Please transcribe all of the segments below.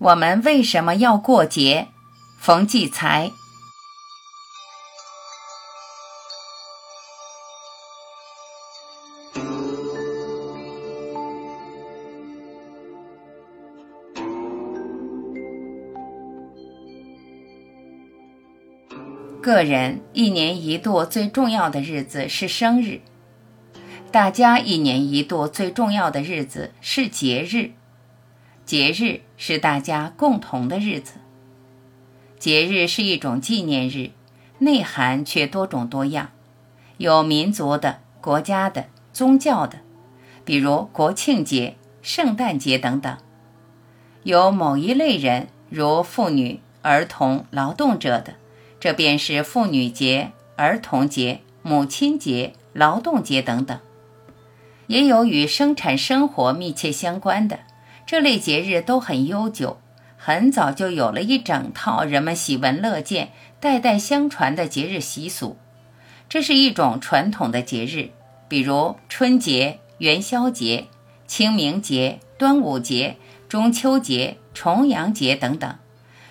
我们为什么要过节？冯骥才。个人一年一度最重要的日子是生日，大家一年一度最重要的日子是节日。节日是大家共同的日子。节日是一种纪念日，内涵却多种多样，有民族的、国家的、宗教的，比如国庆节、圣诞节等等；有某一类人，如妇女、儿童、劳动者的，这便是妇女节、儿童节、母亲节、劳动节等等；也有与生产生活密切相关的。这类节日都很悠久，很早就有了一整套人们喜闻乐见、代代相传的节日习俗。这是一种传统的节日，比如春节、元宵节、清明节、端午节、中秋节、重阳节等等。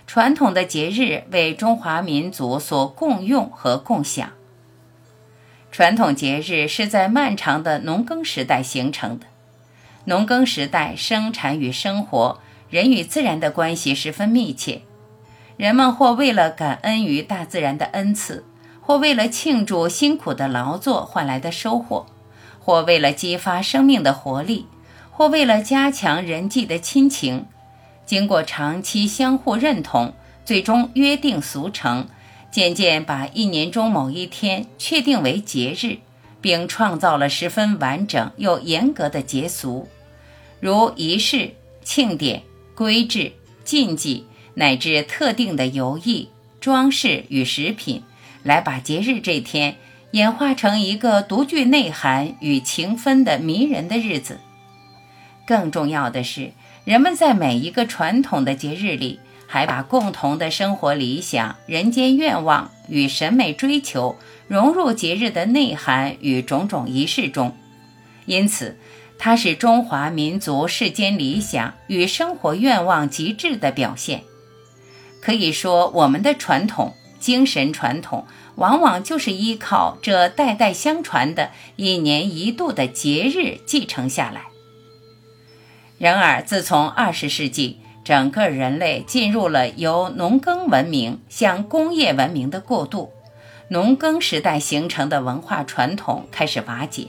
传统的节日为中华民族所共用和共享。传统节日是在漫长的农耕时代形成的。农耕时代，生产与生活、人与自然的关系十分密切。人们或为了感恩于大自然的恩赐，或为了庆祝辛苦的劳作换来的收获，或为了激发生命的活力，或为了加强人际的亲情。经过长期相互认同，最终约定俗成，渐渐把一年中某一天确定为节日，并创造了十分完整又严格的节俗。如仪式、庆典、规制、禁忌，乃至特定的游艺、装饰与食品，来把节日这天演化成一个独具内涵与情分的迷人的日子。更重要的是，人们在每一个传统的节日里，还把共同的生活理想、人间愿望与审美追求融入节日的内涵与种种仪式中，因此。它是中华民族世间理想与生活愿望极致的表现。可以说，我们的传统精神传统，往往就是依靠这代代相传的一年一度的节日继承下来。然而，自从二十世纪，整个人类进入了由农耕文明向工业文明的过渡，农耕时代形成的文化传统开始瓦解，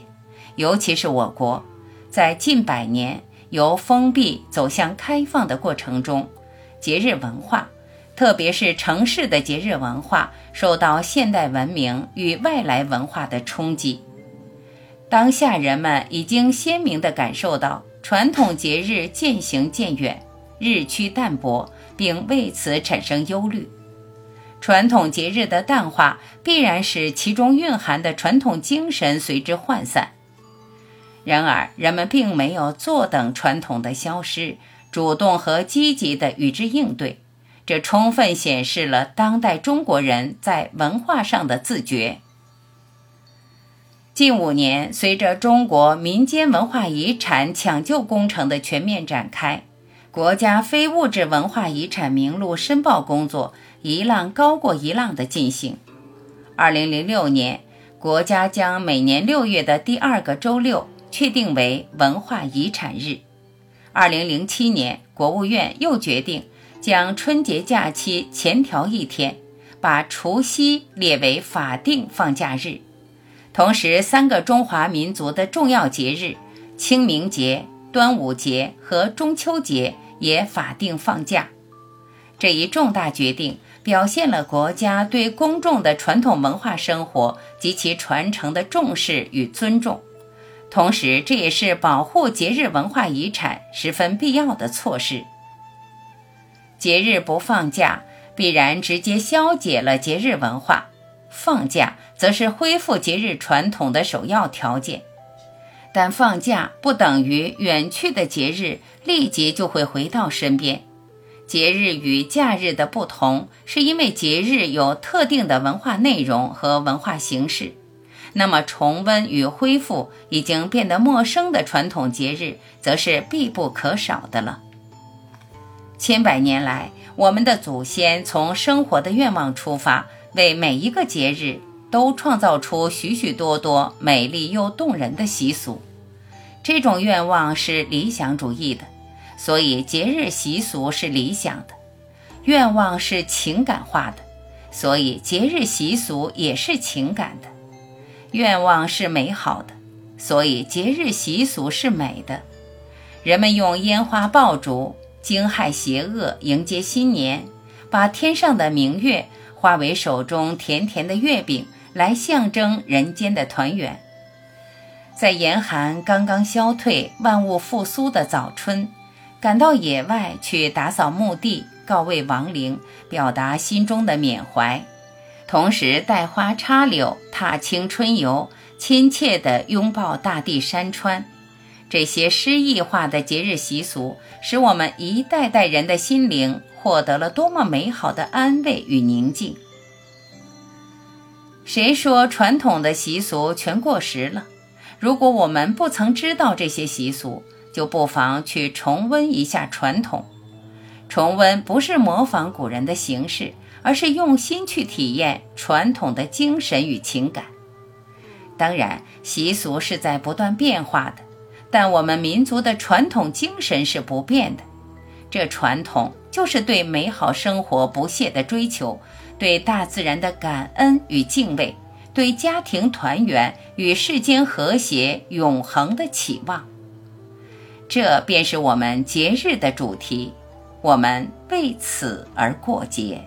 尤其是我国。在近百年由封闭走向开放的过程中，节日文化，特别是城市的节日文化，受到现代文明与外来文化的冲击。当下人们已经鲜明地感受到传统节日渐行渐远、日趋淡薄，并为此产生忧虑。传统节日的淡化，必然使其中蕴含的传统精神随之涣散。然而，人们并没有坐等传统的消失，主动和积极地与之应对，这充分显示了当代中国人在文化上的自觉。近五年，随着中国民间文化遗产抢救工程的全面展开，国家非物质文化遗产名录申报工作一浪高过一浪的进行。二零零六年，国家将每年六月的第二个周六。确定为文化遗产日。二零零七年，国务院又决定将春节假期前调一天，把除夕列为法定放假日。同时，三个中华民族的重要节日——清明节、端午节和中秋节也法定放假。这一重大决定表现了国家对公众的传统文化生活及其传承的重视与尊重。同时，这也是保护节日文化遗产十分必要的措施。节日不放假，必然直接消解了节日文化；放假，则是恢复节日传统的首要条件。但放假不等于远去的节日立即就会回到身边。节日与假日的不同，是因为节日有特定的文化内容和文化形式。那么，重温与恢复已经变得陌生的传统节日，则是必不可少的了。千百年来，我们的祖先从生活的愿望出发，为每一个节日都创造出许许多多美丽又动人的习俗。这种愿望是理想主义的，所以节日习俗是理想的；愿望是情感化的，所以节日习俗也是情感的；愿望是美好的，所以节日习俗是美的。人们用烟花爆竹惊骇邪恶，迎接新年，把天上的明月化为手中甜甜的月饼，来象征人间的团圆。在严寒刚刚消退、万物复苏的早春，赶到野外去打扫墓地、告慰亡灵，表达心中的缅怀，同时带花插柳、踏青春游，亲切地拥抱大地山川。这些诗意化的节日习俗，使我们一代代人的心灵获得了多么美好的安慰与宁静。谁说传统的习俗全过时了？如果我们不曾知道这些习俗，就不妨去重温一下传统。重温不是模仿古人的形式，而是用心去体验传统的精神与情感。当然，习俗是在不断变化的，但我们民族的传统精神是不变的。这传统就是对美好生活不懈的追求，对大自然的感恩与敬畏。对家庭团圆与世间和谐永恒的期望，这便是我们节日的主题。我们为此而过节。